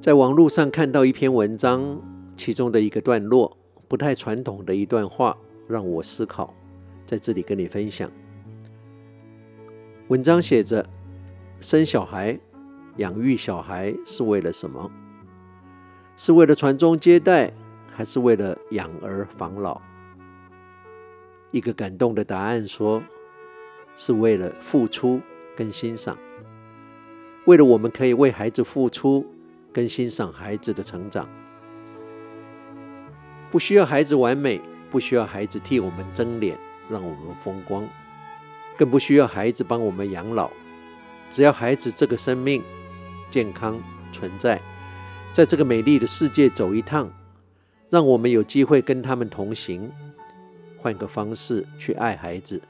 在网络上看到一篇文章，其中的一个段落，不太传统的一段话，让我思考，在这里跟你分享。文章写着：生小孩、养育小孩是为了什么？是为了传宗接代，还是为了养儿防老？一个感动的答案说，是为了付出跟欣赏，为了我们可以为孩子付出跟欣赏孩子的成长。不需要孩子完美，不需要孩子替我们争脸，让我们风光，更不需要孩子帮我们养老。只要孩子这个生命健康存在，在这个美丽的世界走一趟，让我们有机会跟他们同行。换个方式去爱孩子，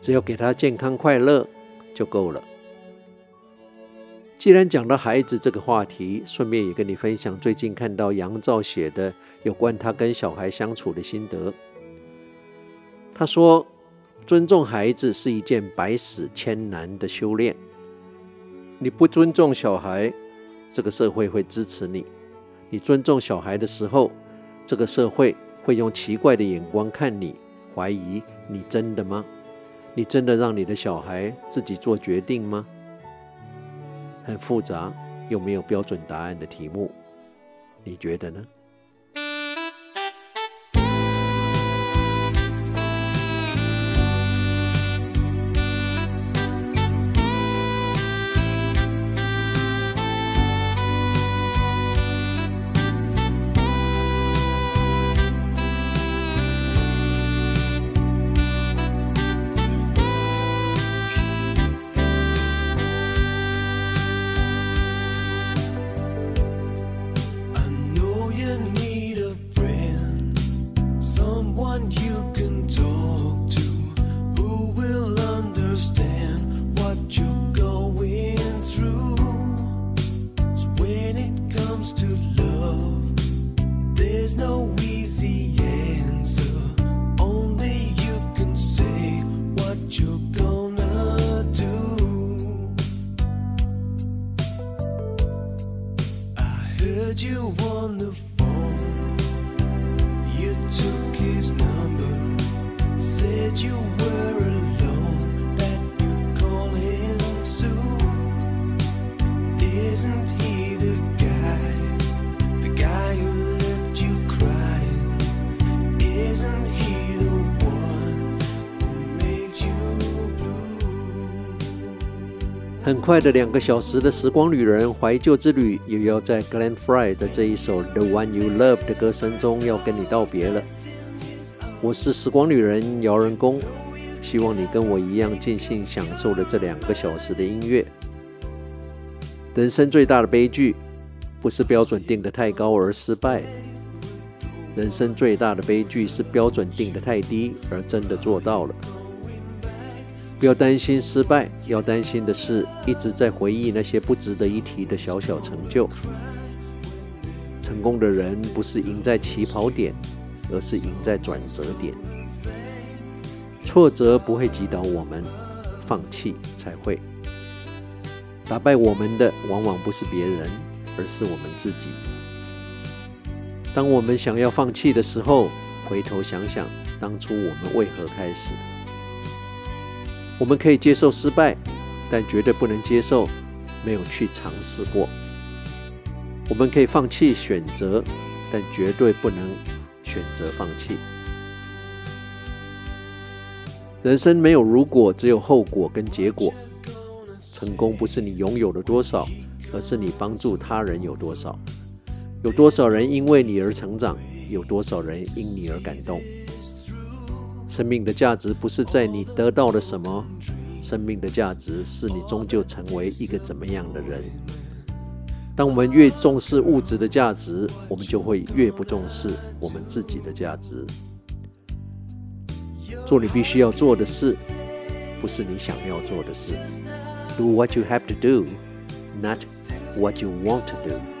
只要给他健康快乐就够了。既然讲到孩子这个话题，顺便也跟你分享最近看到杨照写的有关他跟小孩相处的心得。他说：“尊重孩子是一件百死千难的修炼。你不尊重小孩，这个社会会支持你；你尊重小孩的时候，这个社会。”会用奇怪的眼光看你，怀疑你真的吗？你真的让你的小孩自己做决定吗？很复杂又没有标准答案的题目，你觉得呢？很快的两个小时的时光旅人怀旧之旅，又要在 Glenn Frey 的这一首《The One You Love》的歌声中要跟你道别了。我是时光旅人姚仁恭，希望你跟我一样尽兴享受了这两个小时的音乐。人生最大的悲剧，不是标准定得太高而失败，人生最大的悲剧是标准定得太低而真的做到了。不要担心失败，要担心的是一直在回忆那些不值得一提的小小成就。成功的人不是赢在起跑点，而是赢在转折点。挫折不会击倒我们，放弃才会。打败我们的往往不是别人，而是我们自己。当我们想要放弃的时候，回头想想当初我们为何开始。我们可以接受失败，但绝对不能接受没有去尝试过。我们可以放弃选择，但绝对不能选择放弃。人生没有如果，只有后果跟结果。成功不是你拥有了多少，而是你帮助他人有多少。有多少人因为你而成长？有多少人因你而感动？生命的价值不是在你得到了什么，生命的价值是你终究成为一个怎么样的人。当我们越重视物质的价值，我们就会越不重视我们自己的价值。做你必须要做的事，不是你想要做的事。Do what you have to do, not what you want to do.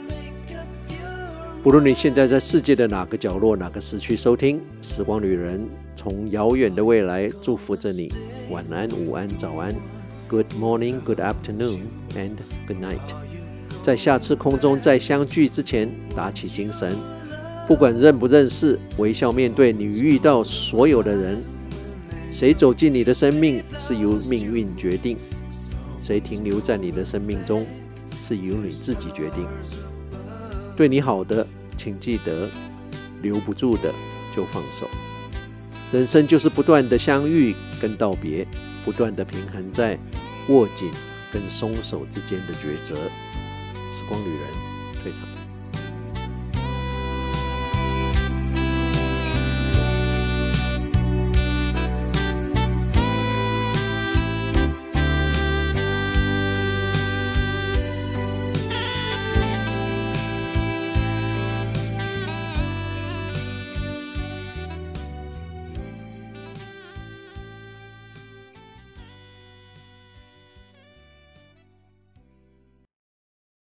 不论你现在在世界的哪个角落、哪个时区收听《时光旅人》。从遥远的未来祝福着你，晚安、午安、早安，Good morning, good afternoon, and good night。在下次空中再相聚之前，打起精神。不管认不认识，微笑面对你遇到所有的人。谁走进你的生命是由命运决定，谁停留在你的生命中是由你自己决定。对你好的，请记得；留不住的，就放手。人生就是不断的相遇跟道别，不断的平衡在握紧跟松手之间的抉择。时光旅人退场。